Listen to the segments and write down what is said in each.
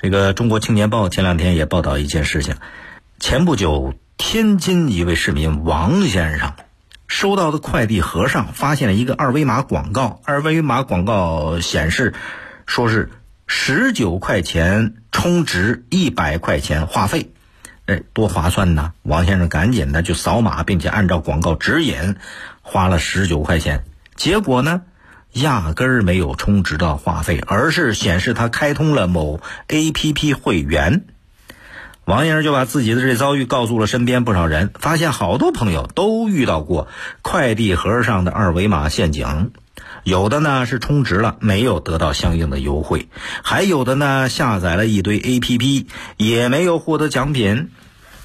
这个《中国青年报》前两天也报道一件事情：前不久，天津一位市民王先生收到的快递盒上发现了一个二维码广告，二维码广告显示说是十九块钱充值一百块钱话费，哎，多划算呐！王先生赶紧的就扫码，并且按照广告指引花了十九块钱，结果呢？压根儿没有充值到话费，而是显示他开通了某 APP 会员。王先生就把自己的这遭遇告诉了身边不少人，发现好多朋友都遇到过快递盒上的二维码陷阱。有的呢是充值了没有得到相应的优惠，还有的呢下载了一堆 APP 也没有获得奖品。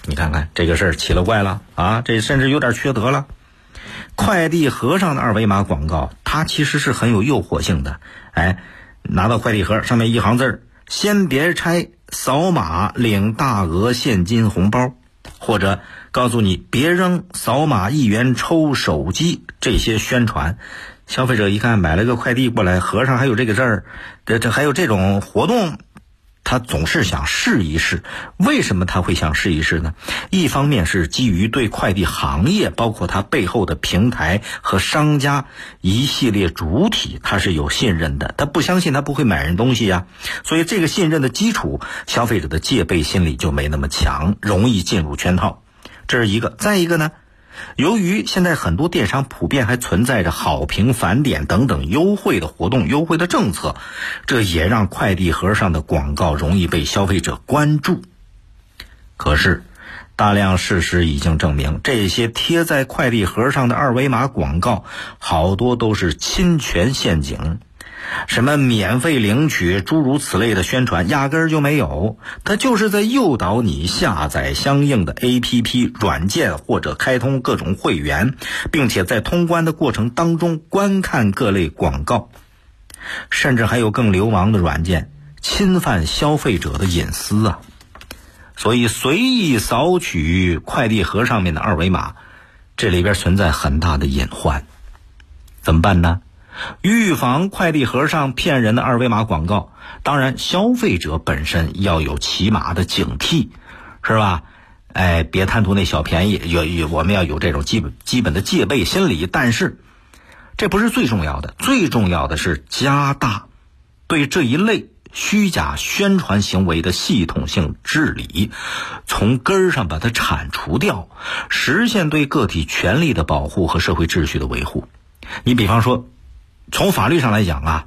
你看看这个事儿奇了怪了啊！这甚至有点缺德了。快递盒上的二维码广告，它其实是很有诱惑性的。哎，拿到快递盒，上面一行字儿：“先别拆，扫码领大额现金红包。”或者告诉你别扔，扫码一元抽手机。这些宣传，消费者一看买了个快递过来，盒上还有这个字儿，这这还有这种活动。他总是想试一试，为什么他会想试一试呢？一方面是基于对快递行业，包括它背后的平台和商家一系列主体，他是有信任的，他不相信他不会买人东西呀。所以这个信任的基础，消费者的戒备心理就没那么强，容易进入圈套。这是一个。再一个呢？由于现在很多电商普遍还存在着好评返点等等优惠的活动、优惠的政策，这也让快递盒上的广告容易被消费者关注。可是，大量事实已经证明，这些贴在快递盒上的二维码广告，好多都是侵权陷阱。什么免费领取诸如此类的宣传压根儿就没有，它就是在诱导你下载相应的 APP 软件或者开通各种会员，并且在通关的过程当中观看各类广告，甚至还有更流氓的软件侵犯消费者的隐私啊！所以随意扫取快递盒上面的二维码，这里边存在很大的隐患，怎么办呢？预防快递盒上骗人的二维码广告，当然消费者本身要有起码的警惕，是吧？哎，别贪图那小便宜，有有我们要有这种基本基本的戒备心理。但是，这不是最重要的，最重要的是加大对这一类虚假宣传行为的系统性治理，从根儿上把它铲除掉，实现对个体权利的保护和社会秩序的维护。你比方说。从法律上来讲啊，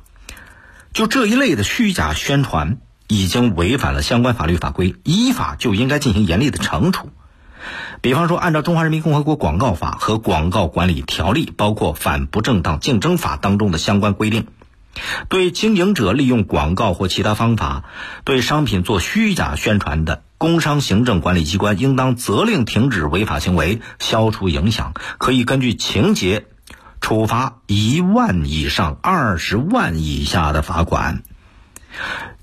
就这一类的虚假宣传已经违反了相关法律法规，依法就应该进行严厉的惩处。比方说，按照《中华人民共和国广告法》和《广告管理条例》，包括《反不正当竞争法》当中的相关规定，对经营者利用广告或其他方法对商品做虚假宣传的，工商行政管理机关应当责令停止违法行为，消除影响，可以根据情节。处罚一万以上二十万以下的罚款。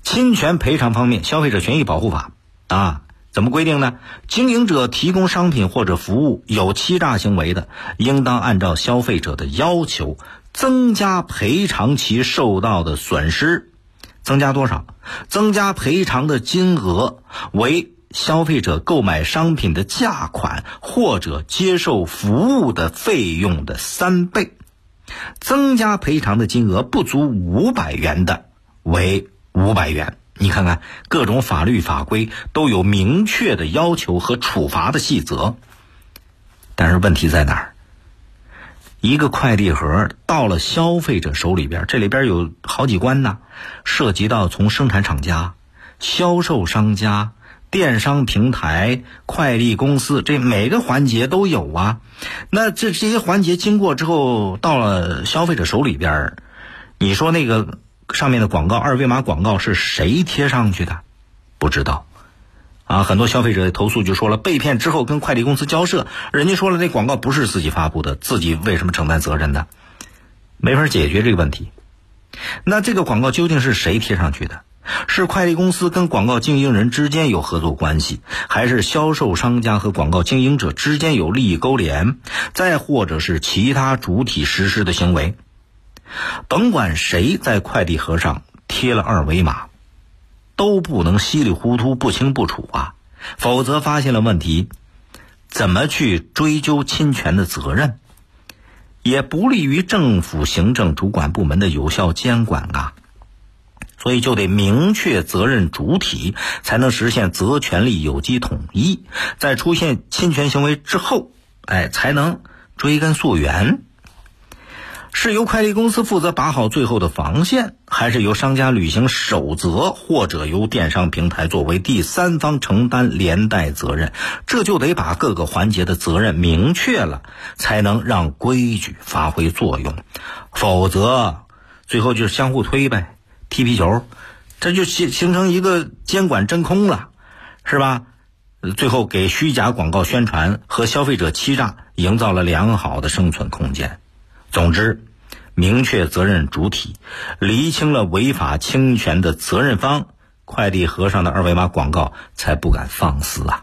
侵权赔偿方面，《消费者权益保护法》啊，怎么规定呢？经营者提供商品或者服务有欺诈行为的，应当按照消费者的要求增加赔偿其受到的损失。增加多少？增加赔偿的金额为。消费者购买商品的价款或者接受服务的费用的三倍，增加赔偿的金额不足五百元的为五百元。你看看各种法律法规都有明确的要求和处罚的细则，但是问题在哪儿？一个快递盒到了消费者手里边，这里边有好几关呢，涉及到从生产厂家、销售商家。电商平台、快递公司，这每个环节都有啊。那这这些环节经过之后，到了消费者手里边你说那个上面的广告、二维码广告是谁贴上去的？不知道啊。很多消费者投诉就说了，被骗之后跟快递公司交涉，人家说了那广告不是自己发布的，自己为什么承担责任呢？没法解决这个问题。那这个广告究竟是谁贴上去的？是快递公司跟广告经营人之间有合作关系，还是销售商家和广告经营者之间有利益勾连？再或者是其他主体实施的行为？甭管谁在快递盒上贴了二维码，都不能稀里糊涂、不清不楚啊，否则发现了问题，怎么去追究侵权的责任？也不利于政府行政主管部门的有效监管啊。所以就得明确责任主体，才能实现责权利有机统一。在出现侵权行为之后，哎，才能追根溯源。是由快递公司负责把好最后的防线，还是由商家履行守则，或者由电商平台作为第三方承担连带责任？这就得把各个环节的责任明确了，才能让规矩发挥作用。否则，最后就是相互推呗。踢皮球，这就形形成一个监管真空了，是吧？最后给虚假广告宣传和消费者欺诈营造了良好的生存空间。总之，明确责任主体，厘清了违法侵权的责任方，快递盒上的二维码广告才不敢放肆啊！